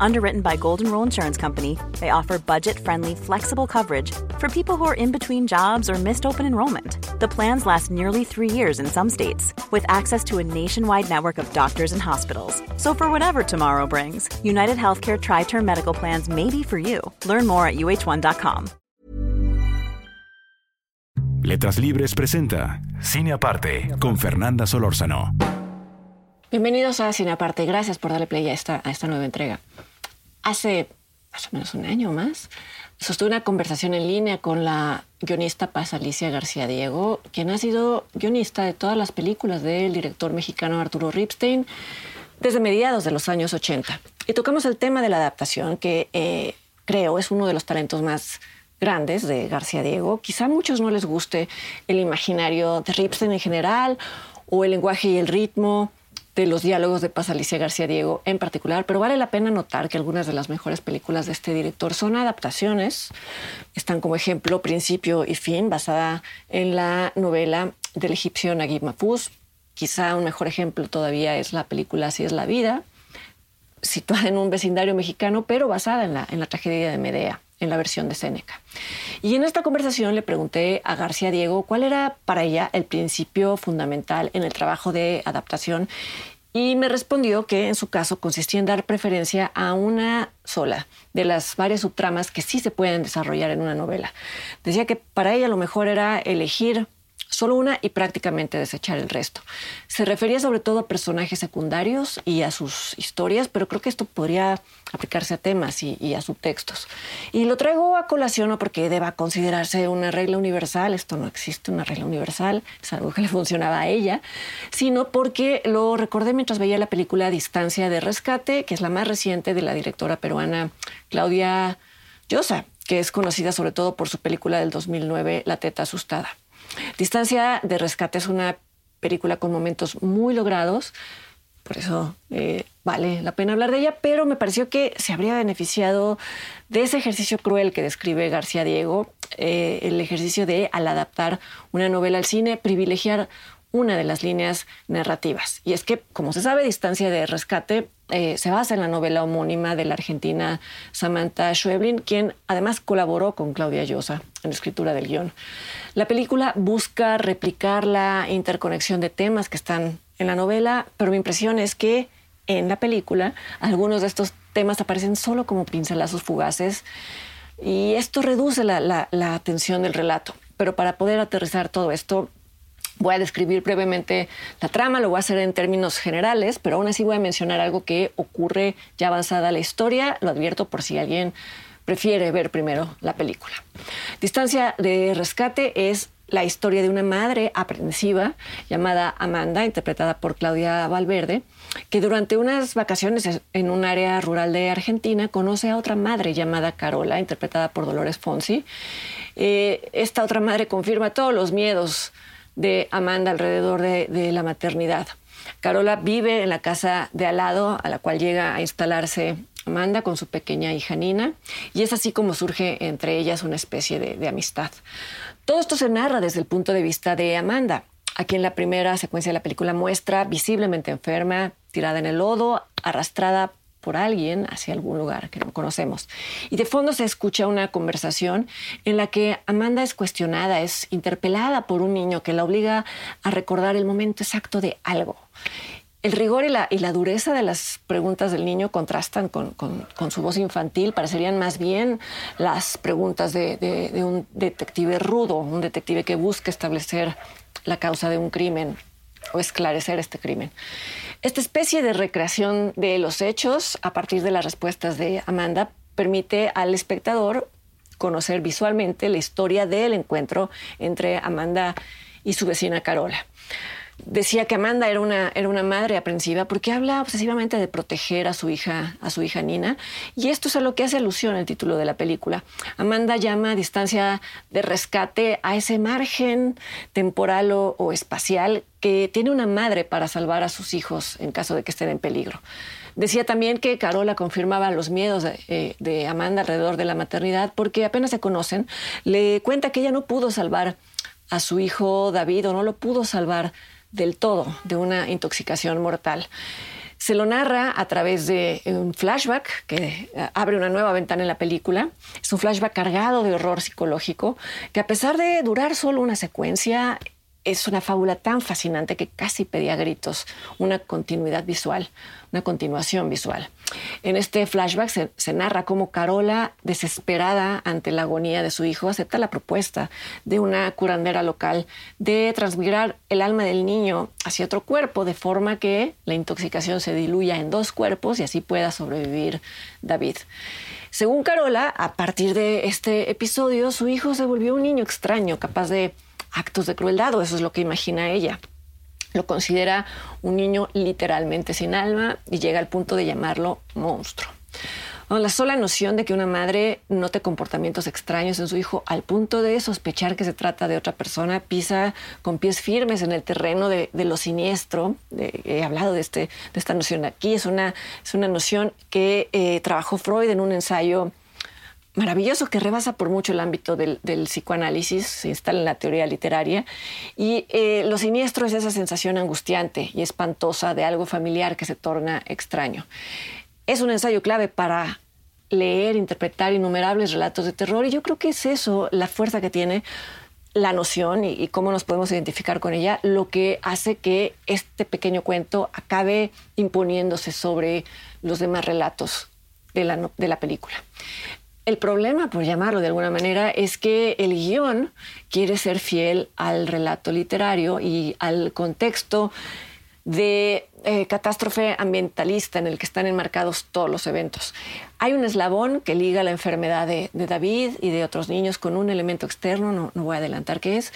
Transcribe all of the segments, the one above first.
Underwritten by Golden Rule Insurance Company, they offer budget friendly, flexible coverage for people who are in between jobs or missed open enrollment. The plans last nearly three years in some states, with access to a nationwide network of doctors and hospitals. So, for whatever tomorrow brings, United Healthcare Tri Term Medical Plans may be for you. Learn more at uh1.com. Letras Libres presenta Cine Aparte con Fernanda Solórzano. Bienvenidos a Cine Aparte. Gracias por darle play a esta, a esta nueva entrega. Hace más o menos un año más sostuve una conversación en línea con la guionista Paz Alicia García Diego, quien ha sido guionista de todas las películas del director mexicano Arturo Ripstein desde mediados de los años 80. Y tocamos el tema de la adaptación, que eh, creo es uno de los talentos más grandes de García Diego. Quizá a muchos no les guste el imaginario de Ripstein en general o el lenguaje y el ritmo de los diálogos de Paz Alicia García Diego en particular, pero vale la pena notar que algunas de las mejores películas de este director son adaptaciones. Están como ejemplo Principio y Fin, basada en la novela del egipcio Naguib Mahfouz. Quizá un mejor ejemplo todavía es la película Así es la vida, situada en un vecindario mexicano, pero basada en la, en la tragedia de Medea en la versión de Séneca. Y en esta conversación le pregunté a García Diego cuál era para ella el principio fundamental en el trabajo de adaptación y me respondió que en su caso consistía en dar preferencia a una sola de las varias subtramas que sí se pueden desarrollar en una novela. Decía que para ella lo mejor era elegir solo una y prácticamente desechar el resto. Se refería sobre todo a personajes secundarios y a sus historias, pero creo que esto podría aplicarse a temas y, a subtextos. Y lo traigo a colación no porque deba considerarse una regla universal, esto no existe una regla universal, es algo que le funcionaba a ella, sino porque lo recordé mientras veía la película Distancia de Rescate, que es la más reciente de la directora peruana Claudia Llosa, que es conocida sobre todo por su película del 2009, La teta asustada. Distancia de Rescate es una película con momentos muy logrados, por eso eh, vale la pena hablar de ella, pero me pareció que se habría beneficiado de ese ejercicio cruel que describe García Diego, eh, el ejercicio de, al adaptar una novela al cine, privilegiar una de las líneas narrativas. Y es que, como se sabe, Distancia de Rescate eh, se basa en la novela homónima de la argentina Samantha Schweblin, quien además colaboró con Claudia Llosa en la escritura del guion. La película busca replicar la interconexión de temas que están en la novela, pero mi impresión es que en la película algunos de estos temas aparecen solo como pincelazos fugaces y esto reduce la, la atención del relato. Pero para poder aterrizar todo esto, Voy a describir brevemente la trama, lo voy a hacer en términos generales, pero aún así voy a mencionar algo que ocurre ya avanzada la historia. Lo advierto por si alguien prefiere ver primero la película. Distancia de rescate es la historia de una madre aprensiva llamada Amanda, interpretada por Claudia Valverde, que durante unas vacaciones en un área rural de Argentina conoce a otra madre llamada Carola, interpretada por Dolores Fonsi. Eh, esta otra madre confirma todos los miedos de Amanda alrededor de, la maternidad. Carola vive en la casa de al lado, a la cual llega a instalarse Amanda con su pequeña hija Nina, y es así como surge entre ellas una especie de, de, amistad. Todo esto se narra desde el punto de vista de Amanda, a quien la primera secuencia de la película muestra visiblemente enferma, tirada en el lodo, arrastrada por alguien hacia algún lugar que no conocemos. Y de fondo se escucha una conversación en la que Amanda es cuestionada, es interpelada por un niño que la obliga a recordar el momento exacto de algo. El rigor y la, y la dureza de las preguntas del niño contrastan con, con, su voz infantil, parecerían más bien las preguntas de, de un detective rudo, un detective que busca establecer la causa de un crimen o esclarecer este crimen. Esta especie de recreación de los hechos a partir de las respuestas de Amanda permite al espectador conocer visualmente la historia del encuentro entre Amanda y su vecina Carola decía que Amanda era una, era una madre aprensiva porque habla obsesivamente de proteger a su hija, a su hija Nina, y esto es a lo que hace alusión el título de la película. Amanda llama a distancia de rescate a ese margen temporal o, espacial que tiene una madre para salvar a sus hijos en caso de que estén en peligro. Decía también que Carola confirmaba los miedos eh, de Amanda alrededor de la maternidad porque apenas se conocen. Le cuenta que ella no pudo salvar a su hijo David o no lo pudo salvar del todo de una intoxicación mortal. Se lo narra a través de un flashback que eh, abre una nueva ventana en la película. Es un flashback cargado de horror psicológico que a pesar de durar solo una secuencia, es una fábula tan fascinante que casi pedía gritos una continuidad visual, una continuación visual. En este flashback se, narra cómo Carola, desesperada ante la agonía de su hijo, acepta la propuesta de una curandera local de transmigrar el alma del niño hacia otro cuerpo, de forma que la intoxicación se diluya en dos cuerpos y así pueda sobrevivir David. Según Carola, a partir de este episodio, su hijo se volvió un niño extraño, capaz de actos de crueldad, o eso es lo que imagina ella. Lo considera un niño literalmente sin alma y llega al punto de llamarlo monstruo. la sola noción de que una madre note comportamientos extraños en su hijo al punto de sospechar que se trata de otra persona pisa con pies firmes en el terreno de, lo siniestro. he hablado de, este, de esta noción aquí. Es una, es una noción que eh, trabajó Freud en un ensayo maravilloso que rebasa por mucho el ámbito del, psicoanálisis, se instala en la teoría literaria. Y eh, lo siniestro es esa sensación angustiante y espantosa de algo familiar que se torna extraño. Es un ensayo clave para leer, interpretar innumerables relatos de terror y yo creo que es eso la fuerza que tiene la noción y, cómo nos podemos identificar con ella, lo que hace que este pequeño cuento acabe imponiéndose sobre los demás relatos de la, de la película. El problema, por llamarlo de alguna manera, es que el guion quiere ser fiel al relato literario y al contexto de eh, catástrofe ambientalista en el que están enmarcados todos los eventos. Hay un eslabón que liga la enfermedad de, David y de otros niños con un elemento externo, no, no, voy a adelantar qué es,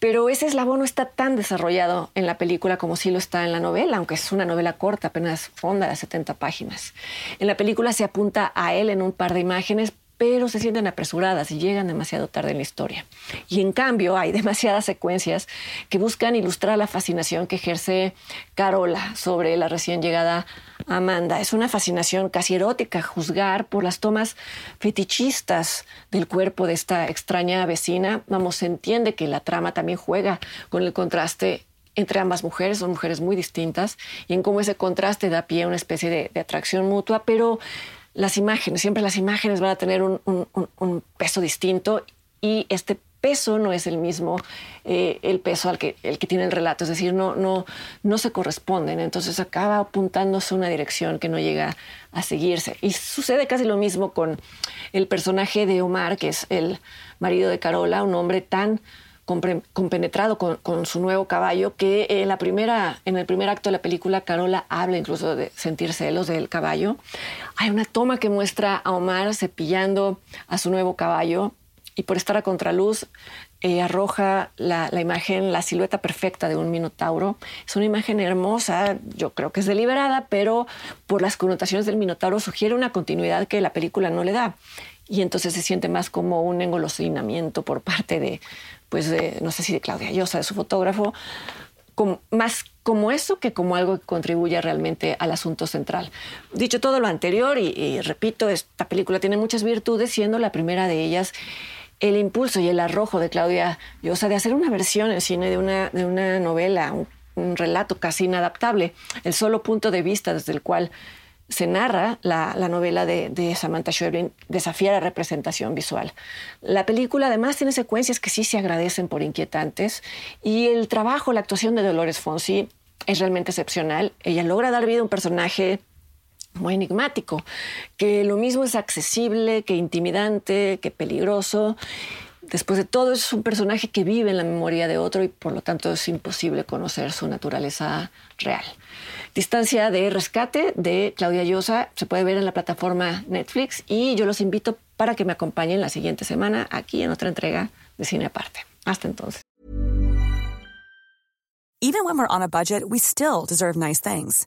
pero ese eslabón no está tan desarrollado en la película como sí lo está en la novela, aunque es una novela corta, apenas fonda de 70 páginas. En la película se apunta a él en un par de imágenes, pero se sienten apresuradas y llegan demasiado tarde en la historia. Y en cambio hay demasiadas secuencias que buscan ilustrar la fascinación que ejerce Carola sobre la recién llegada Amanda. Es una fascinación casi erótica juzgar por las tomas fetichistas del cuerpo de esta extraña vecina. Vamos, se entiende que la trama también juega con el contraste entre ambas mujeres, son mujeres muy distintas, y en cómo ese contraste da pie a una especie de, de atracción mutua, pero las imágenes, siempre las imágenes van a tener un, peso distinto y este peso no es el mismo eh, el peso al que, el que tiene el relato, es decir, no, no, no se corresponden, entonces acaba apuntándose una dirección que no llega a seguirse. Y sucede casi lo mismo con el personaje de Omar, que es el marido de Carola, un hombre tan compenetrado con, con, su nuevo caballo, que en, la primera, en el primer acto de la película Carola habla incluso de sentir celos del caballo. Hay una toma que muestra a Omar cepillando a su nuevo caballo y por estar a contraluz eh, arroja la, la, imagen, la silueta perfecta de un minotauro. Es una imagen hermosa, yo creo que es deliberada, pero por las connotaciones del minotauro sugiere una continuidad que la película no le da. Y entonces se siente más como un engolosinamiento por parte de, pues no sé si de Claudia Llosa, de su fotógrafo, más como eso que como algo que contribuya realmente al asunto central. Dicho todo lo anterior, y, repito, esta película tiene muchas virtudes, siendo la primera de ellas el impulso y el arrojo de Claudia Llosa de hacer una versión en cine de una, de una novela, un relato casi inadaptable, el solo punto de vista desde el cual se narra la, novela de, Samantha Schweblin, desafía la representación visual. La película además tiene secuencias que sí se agradecen por inquietantes y el trabajo, la actuación de Dolores Fonsi es realmente excepcional. Ella logra dar vida a un personaje muy enigmático, que lo mismo es accesible, que intimidante, que peligroso. Después de todo, es un personaje que vive en la memoria de otro y por lo tanto es imposible conocer su naturaleza real. Distancia de Rescate de Claudia Llosa se puede ver en la plataforma Netflix y yo los invito para que me acompañen la siguiente semana aquí en otra entrega de Cine Aparte. Hasta entonces. Even when we're on a budget, we still deserve nice things.